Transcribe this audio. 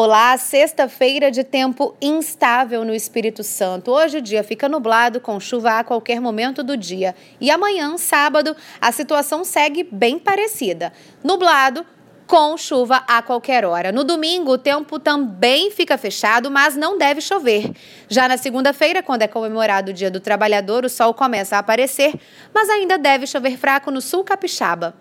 Olá, sexta-feira de tempo instável no Espírito Santo. Hoje o dia fica nublado com chuva a qualquer momento do dia. E amanhã, sábado, a situação segue bem parecida. Nublado, com chuva a qualquer hora. No domingo, o tempo também fica fechado, mas não deve chover. Já na segunda-feira, quando é comemorado o Dia do Trabalhador, o sol começa a aparecer, mas ainda deve chover fraco no sul capixaba.